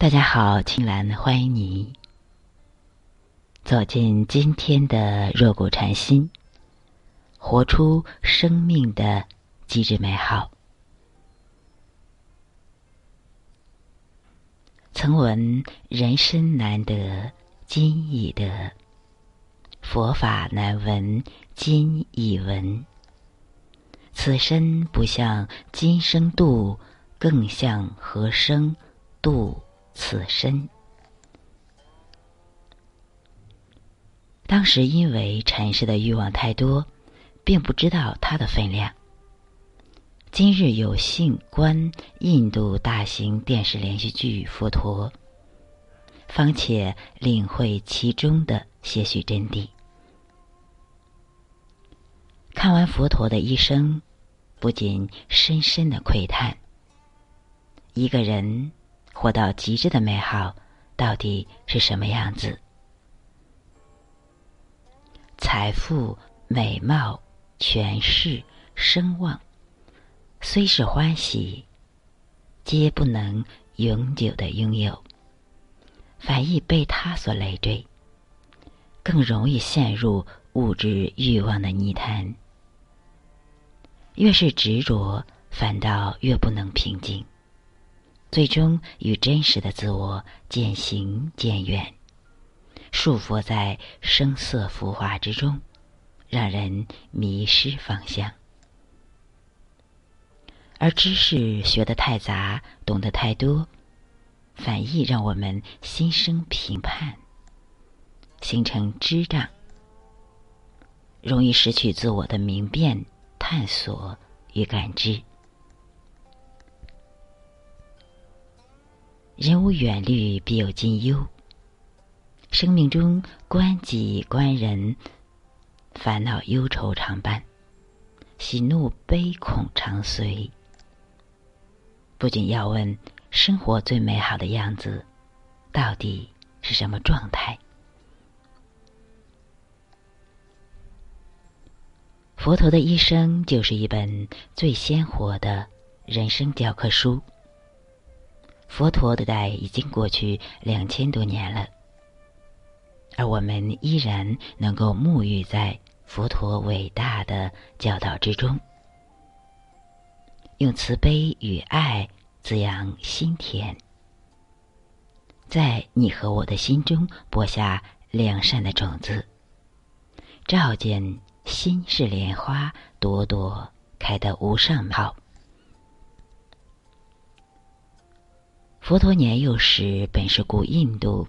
大家好，青兰欢迎你走进今天的若谷禅心，活出生命的极致美好。曾闻人生难得今已得，佛法难闻今已闻。此生不向今生度，更向何生度？此身，当时因为尘世的欲望太多，并不知道它的分量。今日有幸观印度大型电视连续剧《佛陀》，方且领会其中的些许真谛。看完佛陀的一生，不禁深深的喟叹：一个人。活到极致的美好，到底是什么样子？财富、美貌、权势、声望，虽是欢喜，皆不能永久的拥有，反易被他所累赘，更容易陷入物质欲望的泥潭。越是执着，反倒越不能平静。最终与真实的自我渐行渐远，束缚在声色浮华之中，让人迷失方向。而知识学得太杂，懂得太多，反易让我们心生评判，形成知障，容易失去自我的明辨、探索与感知。人无远虑，必有近忧。生命中关己关人，烦恼忧愁常伴，喜怒悲恐常随。不仅要问生活最美好的样子，到底是什么状态？佛陀的一生就是一本最鲜活的人生教科书。佛陀的代已经过去两千多年了，而我们依然能够沐浴在佛陀伟大的教导之中，用慈悲与爱滋养心田，在你和我的心中播下良善的种子，照见心是莲花，朵朵开得无上好。佛陀年幼时本是古印度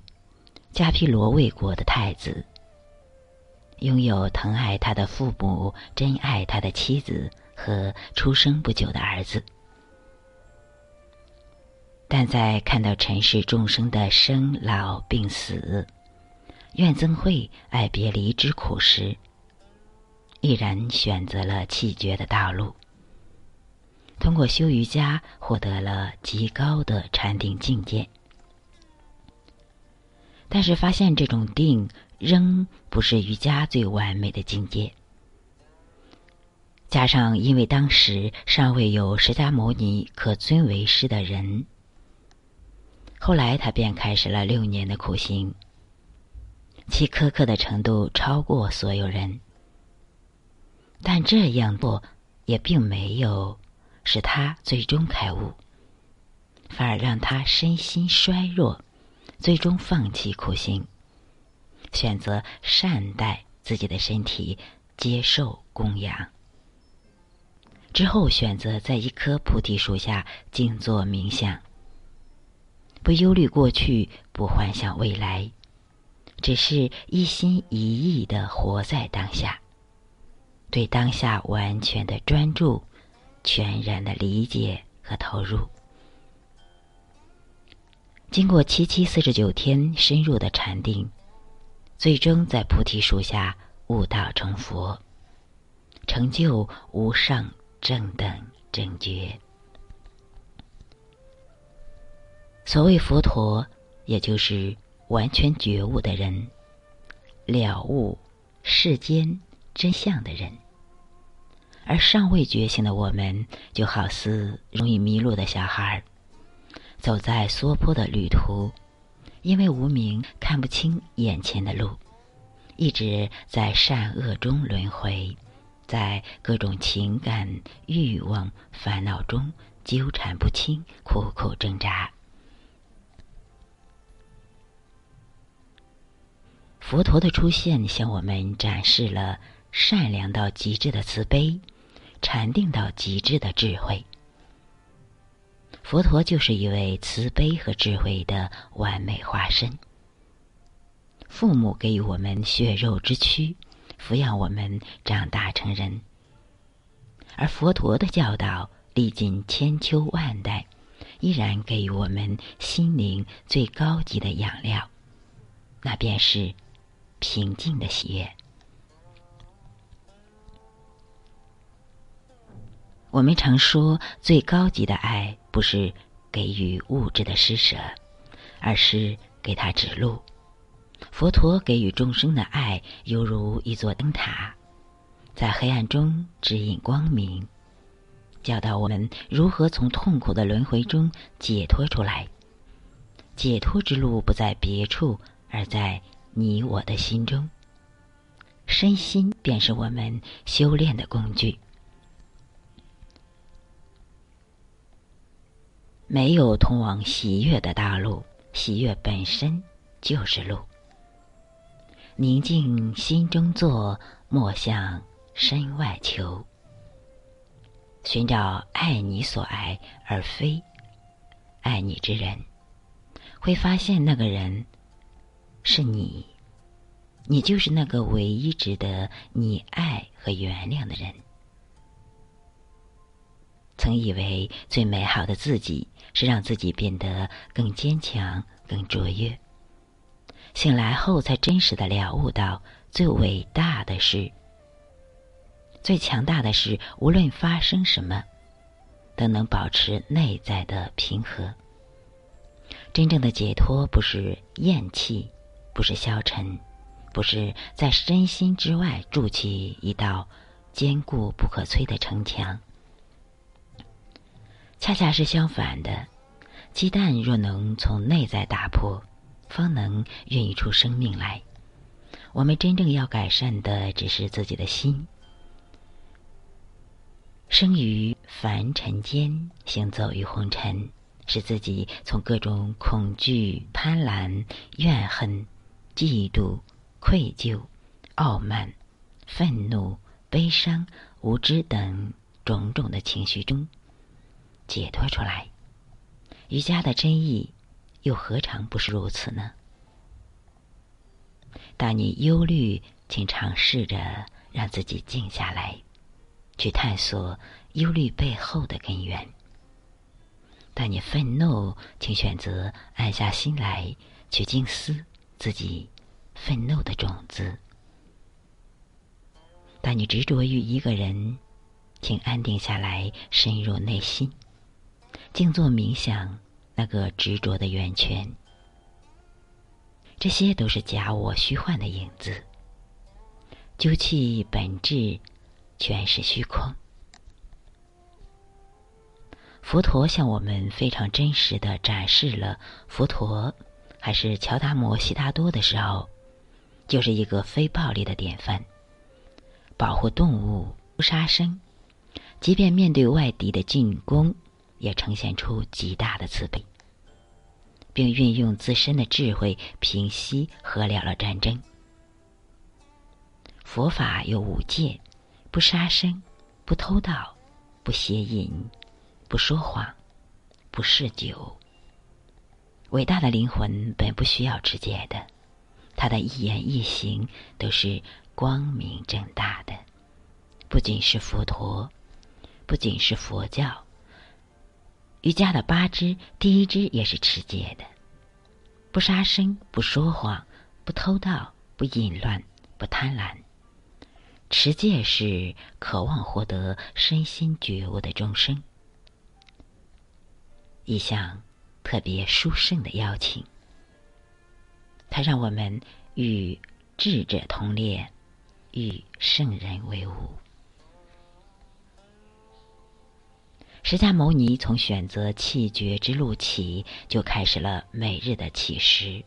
迦毗罗卫国的太子，拥有疼爱他的父母、珍爱他的妻子和出生不久的儿子。但在看到尘世众生的生老病死、怨憎会、爱别离之苦时，毅然选择了弃绝的道路。通过修瑜伽获得了极高的禅定境界，但是发现这种定仍不是瑜伽最完美的境界。加上因为当时尚未有释迦牟尼可尊为师的人，后来他便开始了六年的苦行，其苛刻的程度超过所有人。但这样做也并没有。使他最终开悟，反而让他身心衰弱，最终放弃苦行，选择善待自己的身体，接受供养。之后选择在一棵菩提树下静坐冥想，不忧虑过去，不幻想未来，只是一心一意的活在当下，对当下完全的专注。全然的理解和投入，经过七七四十九天深入的禅定，最终在菩提树下悟道成佛，成就无上正等正觉。所谓佛陀，也就是完全觉悟的人，了悟世间真相的人。而尚未觉醒的我们，就好似容易迷路的小孩，走在娑婆的旅途，因为无名看不清眼前的路，一直在善恶中轮回，在各种情感、欲望、烦恼中纠缠不清，苦苦挣扎。佛陀的出现，向我们展示了善良到极致的慈悲，禅定到极致的智慧。佛陀就是一位慈悲和智慧的完美化身。父母给予我们血肉之躯，抚养我们长大成人，而佛陀的教导历经千秋万代，依然给予我们心灵最高级的养料，那便是。平静的喜悦。我们常说，最高级的爱不是给予物质的施舍，而是给他指路。佛陀给予众生的爱，犹如一座灯塔，在黑暗中指引光明，教导我们如何从痛苦的轮回中解脱出来。解脱之路不在别处，而在。你我的心中，身心便是我们修炼的工具。没有通往喜悦的大路，喜悦本身就是路。宁静心中坐，莫向身外求。寻找爱你所爱而非爱你之人，会发现那个人。是你，你就是那个唯一值得你爱和原谅的人。曾以为最美好的自己是让自己变得更坚强、更卓越。醒来后才真实的了悟到，最伟大的是，最强大的是，无论发生什么，都能保持内在的平和。真正的解脱不是厌弃。不是消沉，不是在身心之外筑起一道坚固不可摧的城墙，恰恰是相反的。鸡蛋若能从内在打破，方能孕育出生命来。我们真正要改善的，只是自己的心。生于凡尘间，行走于红尘，使自己从各种恐惧、贪婪、怨恨。嫉妒、愧疚、傲慢、愤怒、悲伤、无知等种种的情绪中解脱出来，瑜伽的真意又何尝不是如此呢？当你忧虑，请尝试着让自己静下来，去探索忧虑背后的根源；当你愤怒，请选择按下心来，去静思。自己愤怒的种子。当你执着于一个人，请安定下来，深入内心，静坐冥想那个执着的源泉。这些都是假我虚幻的影子，究其本质，全是虚空。佛陀向我们非常真实的展示了佛陀。还是乔达摩悉达多的时候，就是一个非暴力的典范。保护动物，不杀生，即便面对外敌的进攻，也呈现出极大的慈悲，并运用自身的智慧平息和了了战争。佛法有五戒：不杀生，不偷盗，不邪淫，不说谎，不嗜酒。伟大的灵魂本不需要持戒的，他的一言一行都是光明正大的。不仅是佛陀，不仅是佛教，瑜伽的八支第一支也是持戒的：不杀生，不说谎，不偷盗，不淫乱，不贪婪。持戒是渴望获得身心觉悟的众生一项。特别殊胜的邀请，它让我们与智者同列，与圣人为伍。释迦牟尼从选择气绝之路起，就开始了每日的乞食。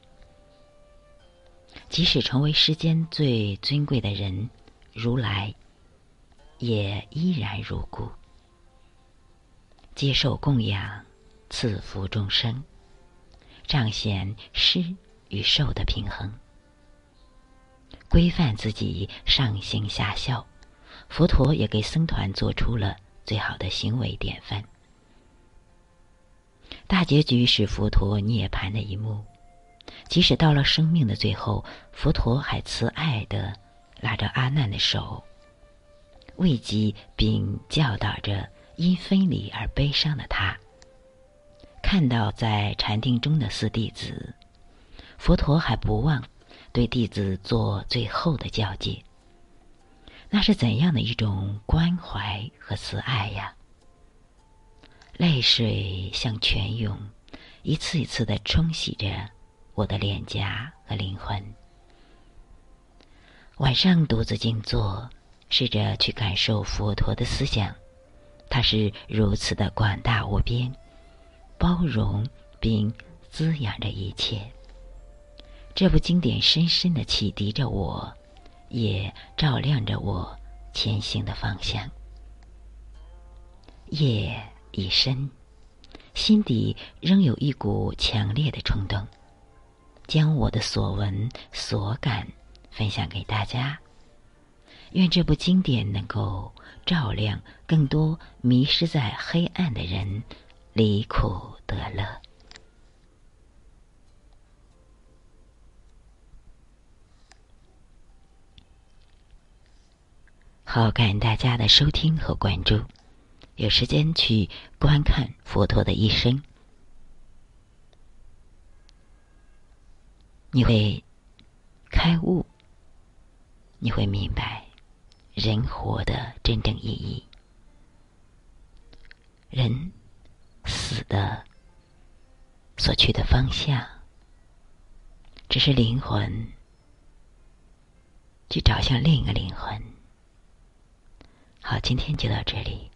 即使成为世间最尊贵的人，如来，也依然如故，接受供养，赐福众生，彰显施与受的平衡，规范自己上行下效。佛陀也给僧团做出了最好的行为典范。大结局是佛陀涅槃的一幕。即使到了生命的最后，佛陀还慈爱的拉着阿难的手，慰藉并教导着因分离而悲伤的他。看到在禅定中的四弟子，佛陀还不忘对弟子做最后的教诫。那是怎样的一种关怀和慈爱呀！泪水像泉涌，一次一次的冲洗着。我的脸颊和灵魂。晚上独自静坐，试着去感受佛陀的思想，他是如此的广大无边，包容并滋养着一切。这部经典深深的启迪着我，也照亮着我前行的方向。夜已深，心底仍有一股强烈的冲动。将我的所闻所感分享给大家，愿这部经典能够照亮更多迷失在黑暗的人，离苦得乐。好，感恩大家的收听和关注，有时间去观看佛陀的一生。你会开悟，你会明白人活的真正意义。人死的所去的方向，只是灵魂去找向另一个灵魂。好，今天就到这里。